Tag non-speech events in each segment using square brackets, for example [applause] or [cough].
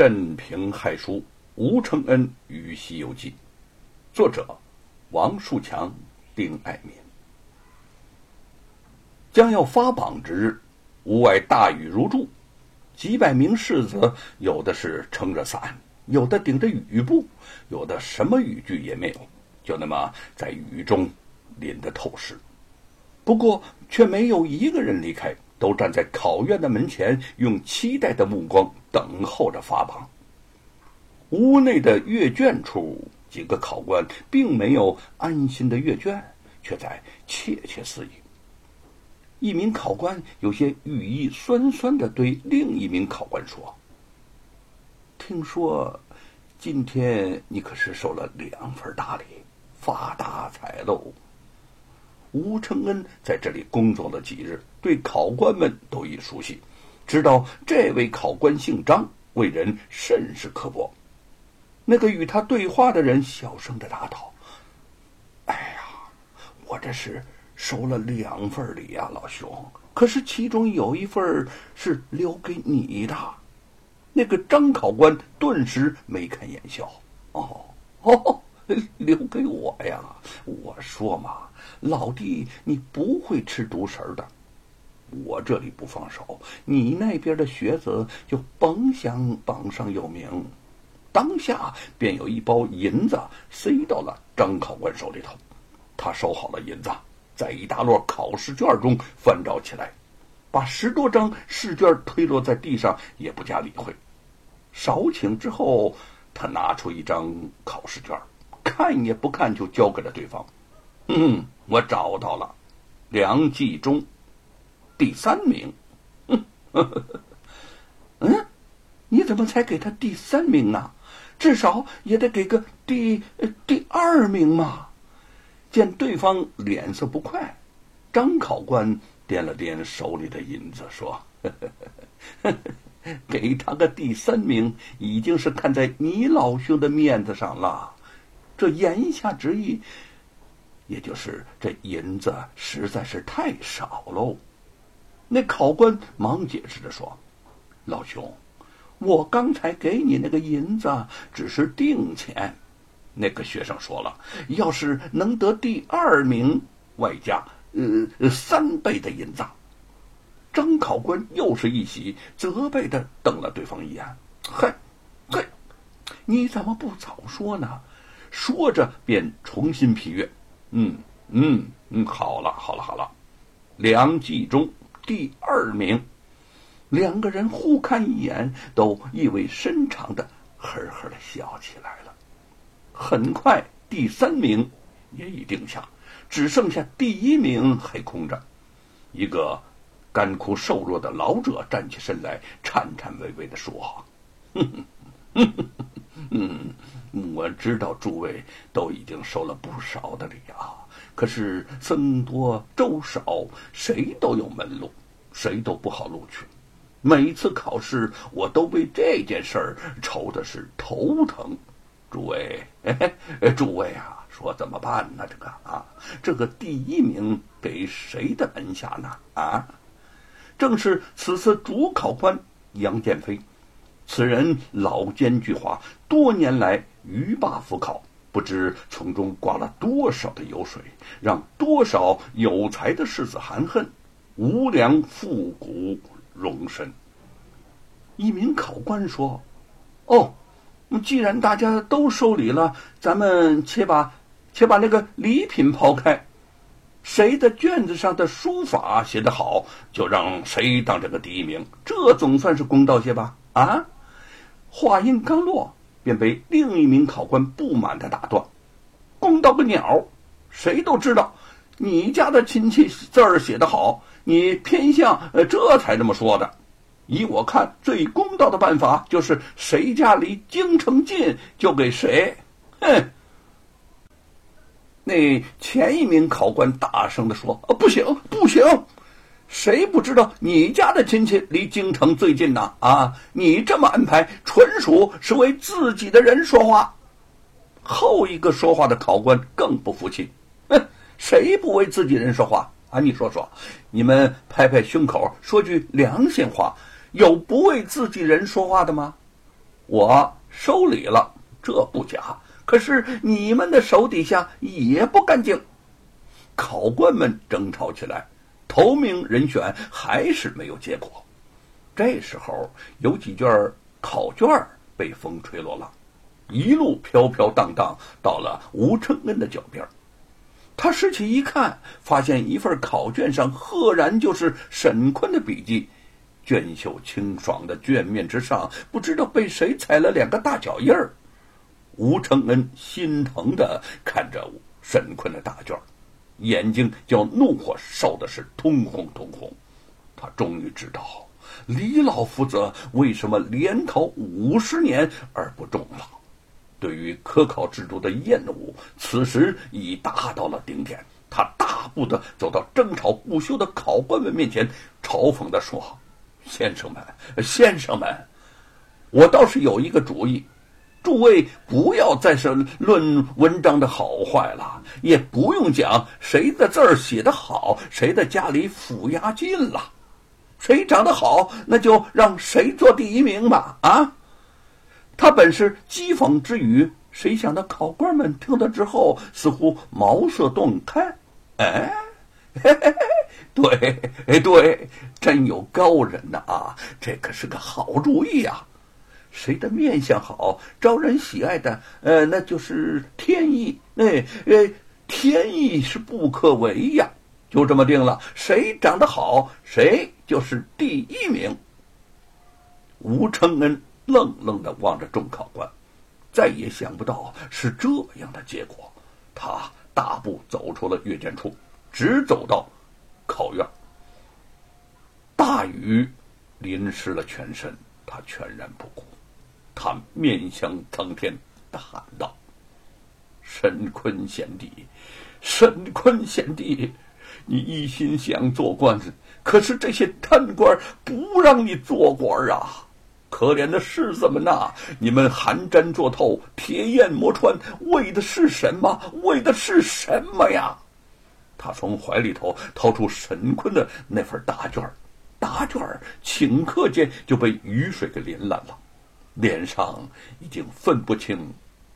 镇平害书吴承恩与《西游记》，作者王树强、丁爱民。将要发榜之日，屋外大雨如注，几百名士子有的是撑着伞，有的顶着雨布，有的什么雨具也没有，就那么在雨中淋得透湿。不过却没有一个人离开。都站在考院的门前，用期待的目光等候着发榜。屋内的阅卷处，几个考官并没有安心的阅卷，却在窃窃私语。一名考官有些语意酸酸的对另一名考官说：“听说今天你可是收了两份大礼，发大财喽！”吴承恩在这里工作了几日，对考官们都已熟悉，知道这位考官姓张，为人甚是刻薄。那个与他对话的人小声的答道：“哎呀，我这是收了两份礼呀，老兄。可是其中有一份是留给你的。”那个张考官顿时眉开眼笑：“哦，哦。”留给我呀！我说嘛，老弟，你不会吃独食的。我这里不放手，你那边的学子就甭想榜上有名。当下便有一包银子塞到了张考官手里头，他收好了银子，在一大摞考试卷中翻找起来，把十多张试卷推落在地上，也不加理会。少顷之后，他拿出一张考试卷。看也不看就交给了对方。嗯，我找到了，梁继忠，第三名。[laughs] 嗯，你怎么才给他第三名呢？至少也得给个第第二名嘛。见对方脸色不快，张考官掂了掂手里的银子，说：“ [laughs] 给他个第三名，已经是看在你老兄的面子上了。”这言下之意，也就是这银子实在是太少喽。那考官忙解释着说：“老兄，我刚才给你那个银子只是定钱。”那个学生说了：“要是能得第二名，外加呃三倍的银子。”张考官又是一喜，责备的瞪了对方一眼：“嘿，嘿，你怎么不早说呢？”说着，便重新批阅。嗯嗯嗯，好了好了好了，梁继忠第二名。两个人互看一眼，都意味深长的呵呵的笑起来了。很快，第三名也已定下，只剩下第一名还空着。一个干枯瘦弱的老者站起身来，颤颤巍巍的说：“哼哼哼哼嗯。”我知道诸位都已经收了不少的礼啊，可是僧多粥少，谁都有门路，谁都不好录取。每次考试，我都为这件事儿愁的是头疼。诸位，诸位啊，说怎么办呢？这个啊，这个第一名给谁的门下呢？啊，正是此次主考官杨建飞。此人老奸巨猾，多年来鱼霸赴考，不知从中刮了多少的油水，让多少有才的士子含恨，无良复古容身。一名考官说：“哦，既然大家都收礼了，咱们且把且把那个礼品抛开，谁的卷子上的书法写得好，就让谁当这个第一名，这总算是公道些吧？啊？”话音刚落，便被另一名考官不满的打断：“公道个鸟！谁都知道，你家的亲戚字儿写得好，你偏向呃，这才这么说的。依我看，最公道的办法就是谁家离京城近，就给谁。”哼！那前一名考官大声的说：“啊不行，不行！”谁不知道你家的亲戚离京城最近呢？啊，你这么安排，纯属是为自己的人说话。后一个说话的考官更不服气，哼，谁不为自己人说话啊？你说说，你们拍拍胸口，说句良心话，有不为自己人说话的吗？我收礼了，这不假。可是你们的手底下也不干净。考官们争吵起来，头名人选还是没有结果。这时候，有几卷考卷被风吹落了，一路飘飘荡荡到了吴承恩的脚边。他拾起一看，发现一份考卷上赫然就是沈坤的笔迹。娟秀清爽的卷面之上，不知道被谁踩了两个大脚印儿。吴承恩心疼的看着沈坤的大卷，眼睛叫怒火烧的是通红通红。他终于知道李老夫子为什么连考五十年而不中了。对于科考制度的厌恶，此时已达到了顶点。他大步的走到争吵不休的考官们面前，嘲讽的说。先生们，先生们，我倒是有一个主意，诸位不要再是论文章的好坏了，也不用讲谁的字儿写得好，谁的家里府押金了，谁长得好，那就让谁做第一名吧。啊，他本是讥讽之语，谁想到考官们听了之后，似乎茅塞顿开，哎。嘿嘿嘿，对，哎对，真有高人呐啊！这可是个好主意呀。谁的面相好，招人喜爱的，呃，那就是天意。哎呃，天意是不可违呀。就这么定了，谁长得好，谁就是第一名。吴承恩愣愣的望着众考官，再也想不到是这样的结果。他大步走出了阅卷处。直走到考院，大雨淋湿了全身，他全然不顾。他面向苍天大，喊道：“沈坤贤弟，沈坤贤弟，你一心想做官，可是这些贪官不让你做官啊！可怜的士子们呐，你们寒毡做透，铁砚磨穿，为的是什么？为的是什么呀？”他从怀里头掏出沈坤的那份答卷答卷顷刻间就被雨水给淋烂了，脸上已经分不清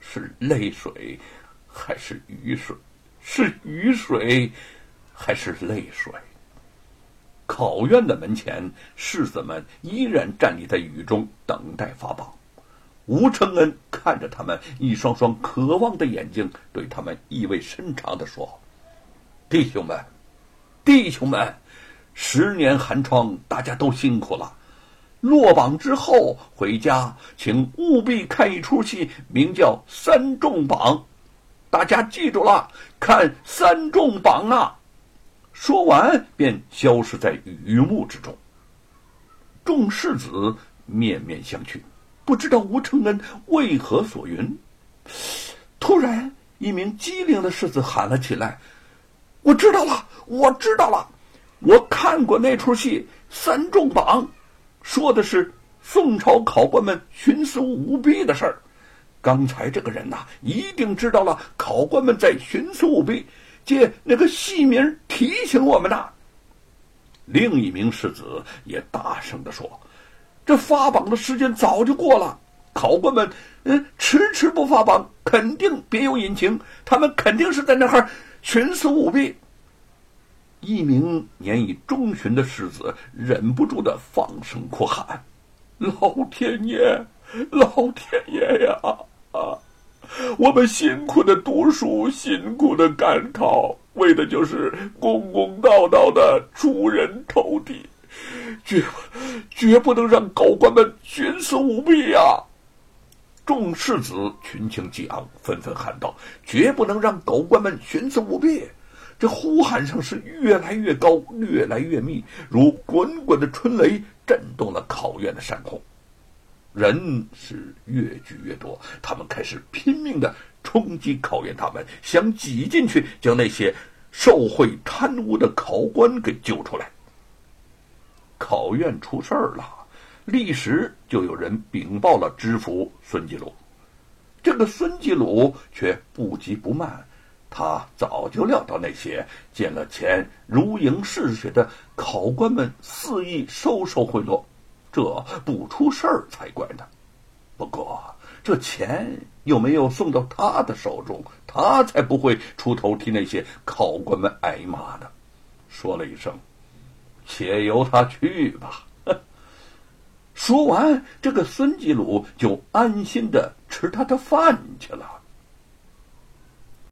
是泪水还是雨水，是雨水还是泪水。考院的门前，士子们依然站立在雨中等待发榜。吴承恩看着他们一双双渴望的眼睛，对他们意味深长地说。弟兄们，弟兄们，十年寒窗，大家都辛苦了。落榜之后回家，请务必看一出戏，名叫《三重榜》，大家记住了，看《三重榜》啊！说完，便消失在雨幕之中。众士子面面相觑，不知道吴承恩为何所云。突然，一名机灵的士子喊了起来。我知道了，我知道了，我看过那出戏《三重榜》，说的是宋朝考官们徇私舞弊的事儿。刚才这个人呐，一定知道了考官们在徇私舞弊，借那个戏名提醒我们呐。另一名士子也大声地说：“这发榜的时间早就过了，考官们嗯迟迟不发榜，肯定别有隐情，他们肯定是在那儿。”徇私舞弊。一名年已中旬的士子忍不住的放声哭喊：“老天爷，老天爷呀！啊，我们辛苦的读书，辛苦的赶考，为的就是公公道道的出人头地，绝绝不能让高官们徇私舞弊呀！”众士子群情激昂，纷纷喊道：“绝不能让狗官们徇私舞弊！”这呼喊声是越来越高，越来越密，如滚滚的春雷，震动了考院的山空。人是越聚越多，他们开始拼命的冲击考院，他们想挤进去，将那些受贿贪污的考官给救出来。考院出事儿了。立时就有人禀报了知府孙继鲁，这个孙继鲁却不急不慢，他早就料到那些见了钱如影似血的考官们肆意收受贿赂，这不出事儿才怪呢。不过这钱又没有送到他的手中，他才不会出头替那些考官们挨骂呢。说了一声：“且由他去吧。”说完，这个孙继鲁就安心的吃他的饭去了。